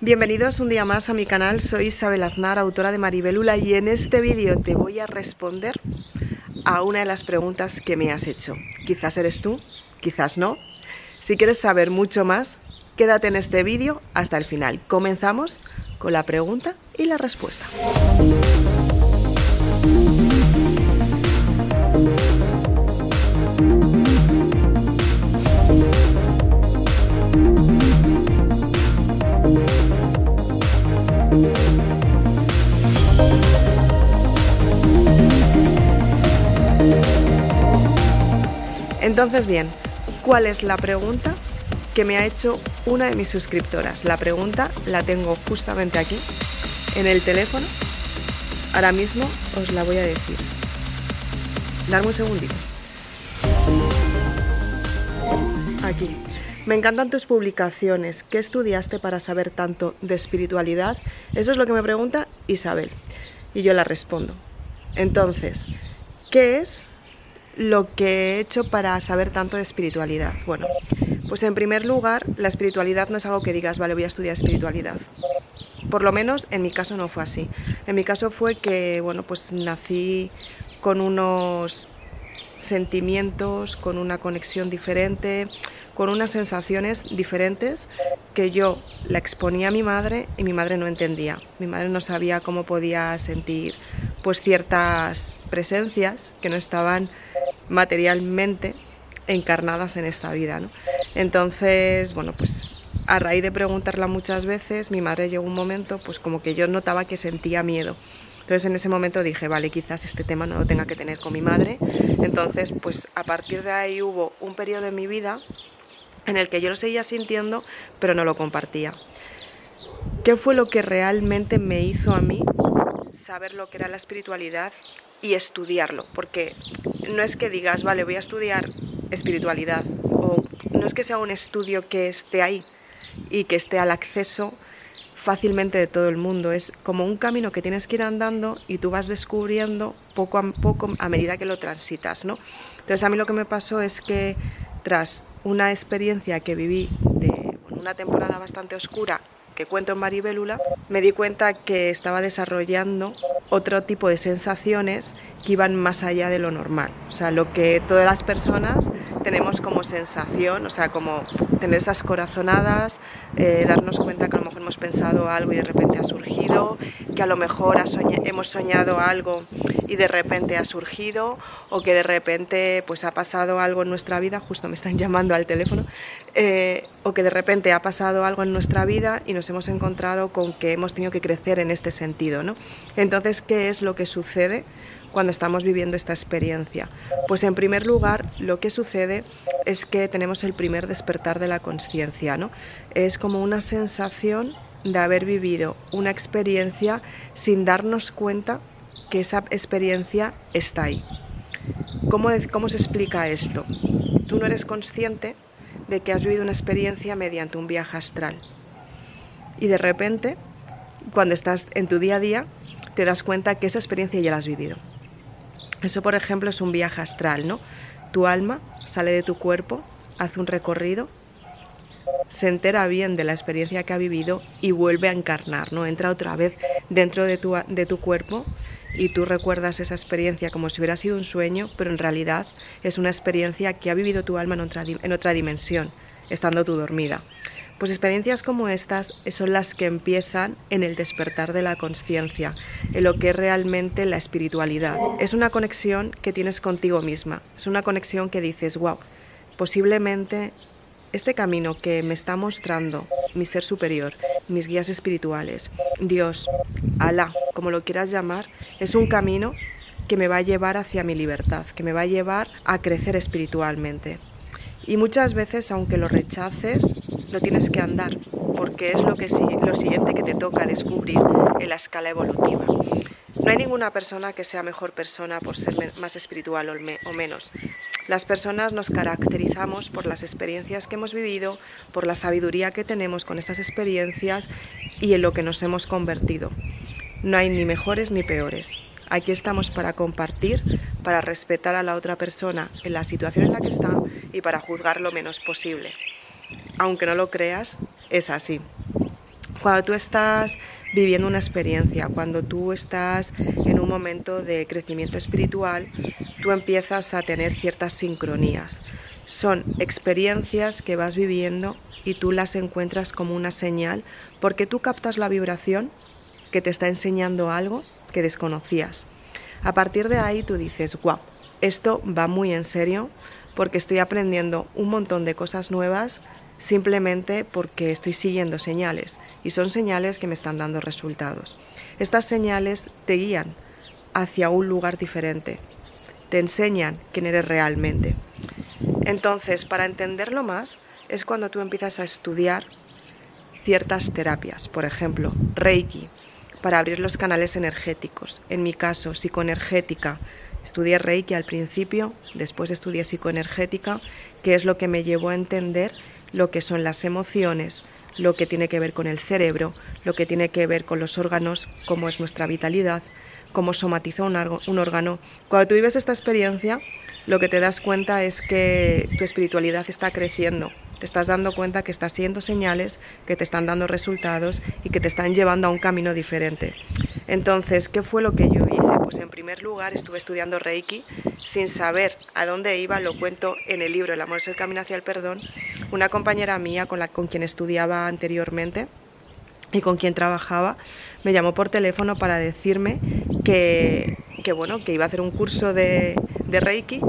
Bienvenidos un día más a mi canal, soy Isabel Aznar, autora de Maribelula y en este vídeo te voy a responder a una de las preguntas que me has hecho. Quizás eres tú, quizás no. Si quieres saber mucho más, quédate en este vídeo hasta el final. Comenzamos con la pregunta y la respuesta. Entonces, bien, ¿cuál es la pregunta que me ha hecho una de mis suscriptoras? La pregunta la tengo justamente aquí, en el teléfono. Ahora mismo os la voy a decir. Dame un segundito. Aquí. Me encantan tus publicaciones. ¿Qué estudiaste para saber tanto de espiritualidad? Eso es lo que me pregunta Isabel. Y yo la respondo. Entonces, ¿qué es lo que he hecho para saber tanto de espiritualidad? Bueno, pues en primer lugar, la espiritualidad no es algo que digas, vale, voy a estudiar espiritualidad. Por lo menos en mi caso no fue así. En mi caso fue que, bueno, pues nací con unos sentimientos, con una conexión diferente, con unas sensaciones diferentes que yo la exponía a mi madre y mi madre no entendía. Mi madre no sabía cómo podía sentir pues ciertas presencias que no estaban materialmente encarnadas en esta vida. ¿no? Entonces, bueno, pues a raíz de preguntarla muchas veces, mi madre llegó un momento, pues como que yo notaba que sentía miedo. Entonces en ese momento dije, vale, quizás este tema no lo tenga que tener con mi madre. Entonces, pues a partir de ahí hubo un periodo en mi vida en el que yo lo seguía sintiendo, pero no lo compartía. ¿Qué fue lo que realmente me hizo a mí saber lo que era la espiritualidad y estudiarlo, porque no es que digas, vale, voy a estudiar espiritualidad, o no es que sea un estudio que esté ahí y que esté al acceso fácilmente de todo el mundo, es como un camino que tienes que ir andando y tú vas descubriendo poco a poco a medida que lo transitas, ¿no? Entonces a mí lo que me pasó es que tras una experiencia que viví de una temporada bastante oscura que cuento en Maribélula, me di cuenta que estaba desarrollando otro tipo de sensaciones que iban más allá de lo normal. O sea, lo que todas las personas tenemos como sensación, o sea, como tener esas corazonadas, eh, darnos cuenta que hemos pensado algo y de repente ha surgido, que a lo mejor hemos soñado algo y de repente ha surgido, o que de repente pues ha pasado algo en nuestra vida, justo me están llamando al teléfono, eh, o que de repente ha pasado algo en nuestra vida y nos hemos encontrado con que hemos tenido que crecer en este sentido, ¿no? Entonces, ¿qué es lo que sucede? Cuando estamos viviendo esta experiencia? Pues en primer lugar, lo que sucede es que tenemos el primer despertar de la conciencia, ¿no? Es como una sensación de haber vivido una experiencia sin darnos cuenta que esa experiencia está ahí. ¿Cómo, ¿Cómo se explica esto? Tú no eres consciente de que has vivido una experiencia mediante un viaje astral. Y de repente, cuando estás en tu día a día, te das cuenta que esa experiencia ya la has vivido. Eso, por ejemplo, es un viaje astral, ¿no? Tu alma sale de tu cuerpo, hace un recorrido, se entera bien de la experiencia que ha vivido y vuelve a encarnar, ¿no? Entra otra vez dentro de tu, de tu cuerpo y tú recuerdas esa experiencia como si hubiera sido un sueño, pero en realidad es una experiencia que ha vivido tu alma en otra, en otra dimensión, estando tú dormida. Pues experiencias como estas son las que empiezan en el despertar de la conciencia, en lo que es realmente la espiritualidad. Es una conexión que tienes contigo misma, es una conexión que dices, wow, posiblemente este camino que me está mostrando mi ser superior, mis guías espirituales, Dios, Alá, como lo quieras llamar, es un camino que me va a llevar hacia mi libertad, que me va a llevar a crecer espiritualmente. Y muchas veces, aunque lo rechaces, lo tienes que andar, porque es lo siguiente que te toca descubrir en la escala evolutiva. No hay ninguna persona que sea mejor persona por ser más espiritual o, menos. Las personas nos caracterizamos por las experiencias que hemos vivido, por la sabiduría que tenemos con estas experiencias y en lo que nos hemos convertido. No hay ni mejores ni peores. Aquí estamos para compartir, para respetar a la otra persona en la situación en la que está y para juzgar lo menos posible aunque no lo creas, es así. Cuando tú estás viviendo una experiencia, cuando tú estás en un momento de crecimiento espiritual, tú empiezas a tener ciertas sincronías. Son experiencias que vas viviendo y tú las encuentras como una señal porque tú captas la vibración que te está enseñando algo que desconocías. A partir de ahí tú dices, wow, esto va muy en serio porque estoy aprendiendo un montón de cosas nuevas simplemente porque estoy siguiendo señales y son señales que me están dando resultados. Estas señales te guían hacia un lugar diferente, te enseñan quién eres realmente. Entonces, para entenderlo más, es cuando tú empiezas a estudiar ciertas terapias, por ejemplo, Reiki, para abrir los canales energéticos. En mi caso, psicoenergética. Estudié Reiki al principio, después estudié psicoenergética, que es lo que me llevó a entender lo que son las emociones, lo que tiene que ver con el cerebro, lo que tiene que ver con los órganos, cómo es nuestra vitalidad, cómo somatiza un, órgano. Cuando tú vives esta experiencia, lo que te das cuenta es que tu espiritualidad está creciendo. Te estás dando cuenta que estás siendo señales, que te están dando resultados y que te están llevando a un camino diferente. Entonces, ¿qué fue lo que yo hice? Pues en primer lugar estuve estudiando Reiki sin saber a dónde iba, lo cuento en el libro El amor es el camino hacia el perdón, una compañera mía con, la, con quien estudiaba anteriormente y con quien trabajaba me llamó por teléfono para decirme que, que bueno, que iba a hacer un curso de, de Reiki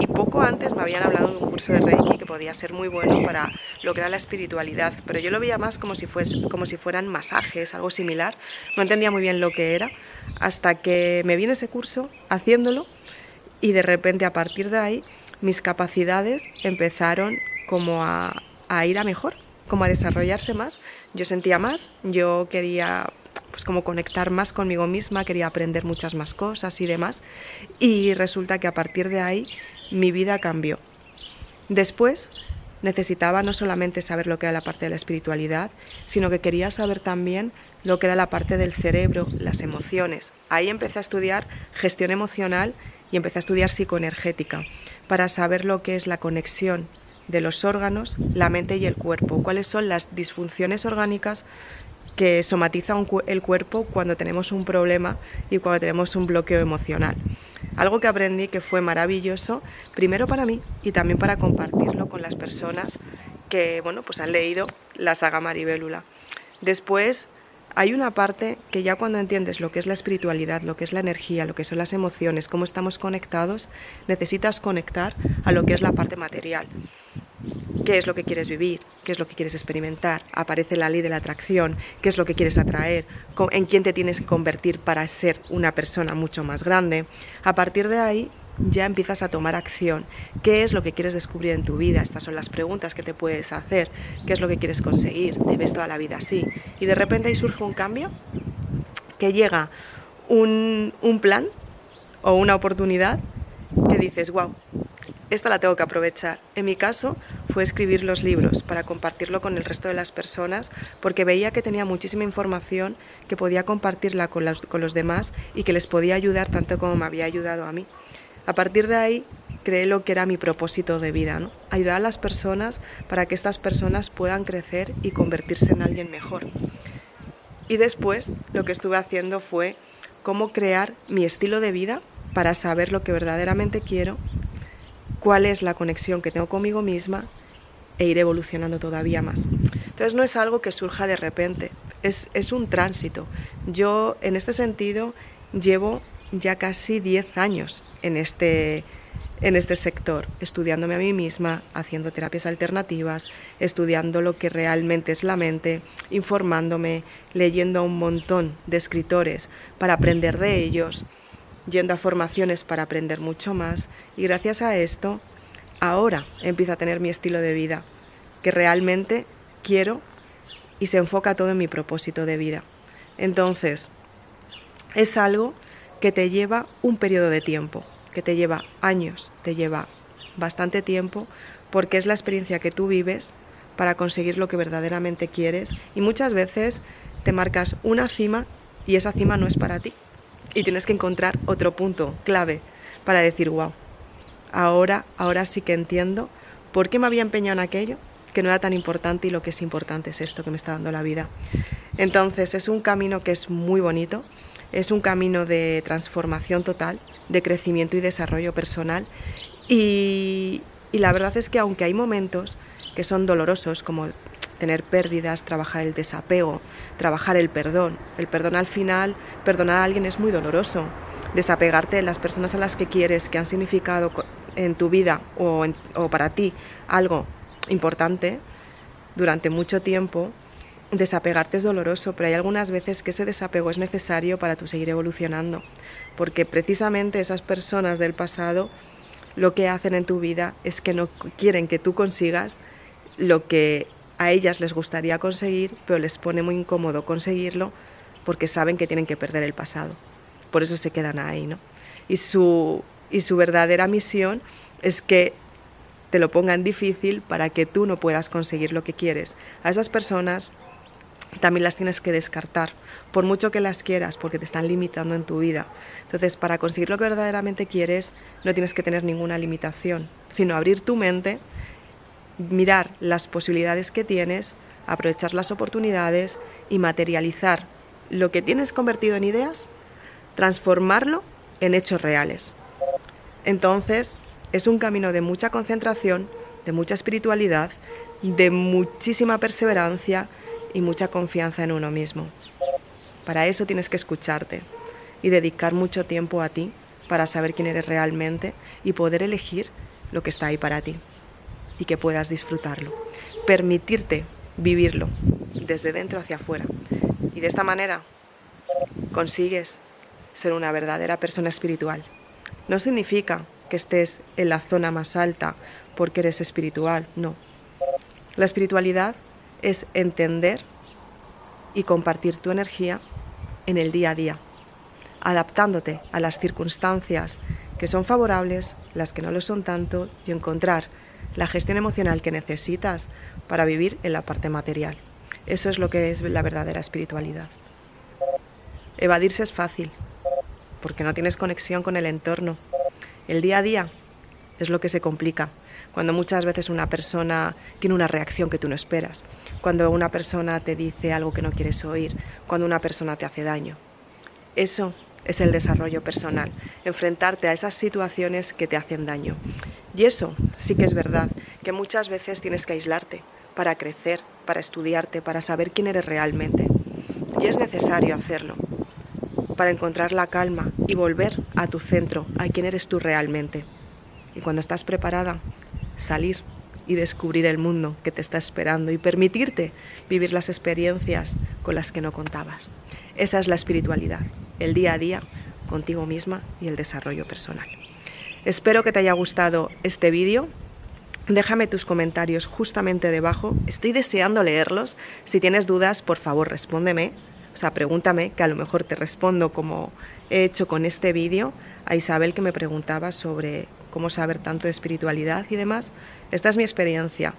y poco antes me habían hablado de un curso de Reiki que podía ser muy bueno para lograr la espiritualidad, pero yo lo veía más como si, fues, como si fueran masajes, algo similar. No entendía muy bien lo que era, hasta que me vi en ese curso haciéndolo y de repente a partir de ahí mis capacidades empezaron como a, ir a mejor, como a desarrollarse más. Yo sentía más, yo quería pues como conectar más conmigo misma, quería aprender muchas más cosas y demás. Y resulta que a partir de ahí mi vida cambió. Después necesitaba no solamente saber lo que era la parte de la espiritualidad, sino que quería saber también lo que era la parte del cerebro, las emociones. Ahí empecé a estudiar gestión emocional y empecé a estudiar psicoenergética para saber lo que es la conexión de los órganos, la mente y el cuerpo, cuáles son las disfunciones orgánicas que somatiza el cuerpo cuando tenemos un problema y cuando tenemos un bloqueo emocional. Algo que aprendí que fue maravilloso, primero para mí y también para compartirlo con las personas que bueno, pues han leído la saga Maribélula. Después hay una parte que ya cuando entiendes lo que es la espiritualidad, lo que es la energía, lo que son las emociones, cómo estamos conectados, necesitas conectar a lo que es la parte material. Qué es lo que quieres vivir, qué es lo que quieres experimentar, aparece la ley de la atracción, qué es lo que quieres atraer, en quién te tienes que convertir para ser una persona mucho más grande. A partir de ahí ya empiezas a tomar acción. ¿Qué es lo que quieres descubrir en tu vida? Estas son las preguntas que te puedes hacer. ¿Qué es lo que quieres conseguir? ¿Te ves toda la vida así? Y de repente ahí surge un cambio, que llega un, plan o una oportunidad que dices, wow, esta la tengo que aprovechar. En mi caso fue escribir los libros para compartirlo con el resto de las personas porque veía que tenía muchísima información que podía compartirla con los demás y que les podía ayudar tanto como me había ayudado a mí. A partir de ahí creé lo que era mi propósito de vida, ¿no? ayudar a las personas para que estas personas puedan crecer y convertirse en alguien mejor. Y después lo que estuve haciendo fue cómo crear mi estilo de vida para saber lo que verdaderamente quiero cuál es la conexión que tengo conmigo misma e ir evolucionando todavía más. Entonces no es algo que surja de repente, es, es un tránsito. Yo en este sentido llevo ya casi 10 años en este, en este sector, estudiándome a mí misma, haciendo terapias alternativas, estudiando lo que realmente es la mente, informándome, leyendo a un montón de escritores para aprender de ellos yendo a formaciones para aprender mucho más y gracias a esto ahora empiezo a tener mi estilo de vida, que realmente quiero y se enfoca todo en mi propósito de vida. Entonces, es algo que te lleva un periodo de tiempo, que te lleva años, te lleva bastante tiempo, porque es la experiencia que tú vives para conseguir lo que verdaderamente quieres y muchas veces te marcas una cima y esa cima no es para ti y tienes que encontrar otro punto clave para decir, wow, ahora, ahora sí que entiendo por qué me había empeñado en aquello, que no era tan importante y lo que es importante es esto que me está dando la vida. Entonces es un camino que es muy bonito, es un camino de transformación total, de crecimiento y desarrollo personal y, la verdad es que aunque hay momentos que son dolorosos, como tener pérdidas, trabajar el desapego, trabajar el perdón. El perdón al final, perdonar a alguien es muy doloroso. Desapegarte de las personas a las que quieres, que han significado en tu vida o para ti algo importante durante mucho tiempo, desapegarte es doloroso, pero hay algunas veces que ese desapego es necesario para tu seguir evolucionando, porque precisamente esas personas del pasado lo que hacen en tu vida es que no quieren que tú consigas lo que a ellas les gustaría conseguir, pero les pone muy incómodo conseguirlo porque saben que tienen que perder el pasado. Por eso se quedan ahí, ¿no? Y su, y su verdadera misión es que te lo pongan difícil para que tú no puedas conseguir lo que quieres. A esas personas también las tienes que descartar, por mucho que las quieras, porque te están limitando en tu vida. Entonces, para conseguir lo que verdaderamente quieres, no tienes que tener ninguna limitación, sino abrir tu mente mirar las posibilidades que tienes, aprovechar las oportunidades y materializar lo que tienes convertido en ideas, transformarlo en hechos reales. Entonces, es un camino de mucha concentración, de mucha espiritualidad, de muchísima perseverancia y mucha confianza en uno mismo. Para eso tienes que escucharte y dedicar mucho tiempo a ti para saber quién eres realmente y poder elegir lo que está ahí para ti y que puedas disfrutarlo. Permitirte vivirlo desde dentro hacia afuera. Y de esta manera consigues ser una verdadera persona espiritual. No significa que estés en la zona más alta porque eres espiritual, no. La espiritualidad es entender y compartir tu energía en el día a día, adaptándote a las circunstancias que son favorables, las que no lo son tanto, y encontrar la gestión emocional que necesitas para vivir en la parte material. Eso es lo que es la verdadera espiritualidad. Evadirse es fácil, porque no tienes conexión con el entorno. El día a día es lo que se complica, cuando muchas veces una persona tiene una reacción que tú no esperas, cuando una persona te dice algo que no quieres oír, cuando una persona te hace daño. Eso es el desarrollo personal, enfrentarte a esas situaciones que te hacen daño. Y eso sí que es verdad, que muchas veces tienes que aislarte para crecer, para estudiarte, para saber quién eres realmente. Y es necesario hacerlo para encontrar la calma y volver a tu centro, a quién eres tú realmente. Y cuando estás preparada, salir y descubrir el mundo que te está esperando y permitirte vivir las experiencias con las que no contabas. Esa es la espiritualidad, el día a día contigo misma y el desarrollo personal. Espero que te haya gustado este vídeo. Déjame tus comentarios justamente debajo. Estoy deseando leerlos. Si tienes dudas, por favor, respóndeme. O sea, pregúntame, que a lo mejor te respondo como he hecho con este vídeo. A Isabel que me preguntaba sobre cómo saber tanto de espiritualidad y demás. Esta es mi experiencia.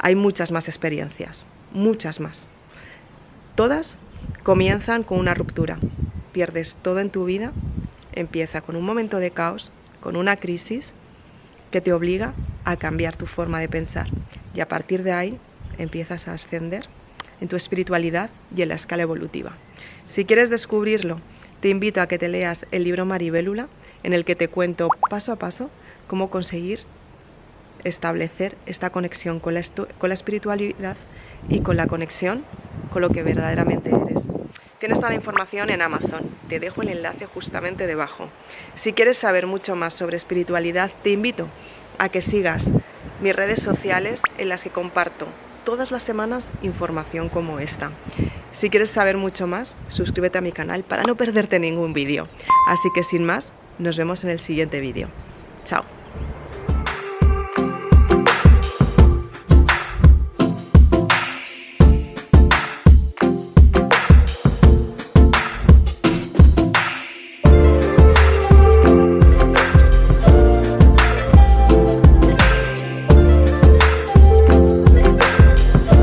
Hay muchas más experiencias, muchas más. Todas comienzan con una ruptura. Pierdes todo en tu vida, empieza con un momento de caos, con una crisis que te obliga a cambiar tu forma de pensar. Y a partir de ahí empiezas a ascender en tu espiritualidad y en la escala evolutiva. Si quieres descubrirlo, te invito a que te leas el libro Maribélula, en el que te cuento paso a paso cómo conseguir establecer esta conexión con la, con la espiritualidad y con la conexión con lo que verdaderamente eres. Tienes toda la información en Amazon, te dejo el enlace justamente debajo. Si quieres saber mucho más sobre espiritualidad, te invito a que sigas mis redes sociales en las que comparto todas las semanas información como esta. Si quieres saber mucho más, suscríbete a mi canal para no perderte ningún vídeo. Así que sin más, nos vemos en el siguiente vídeo. Chao.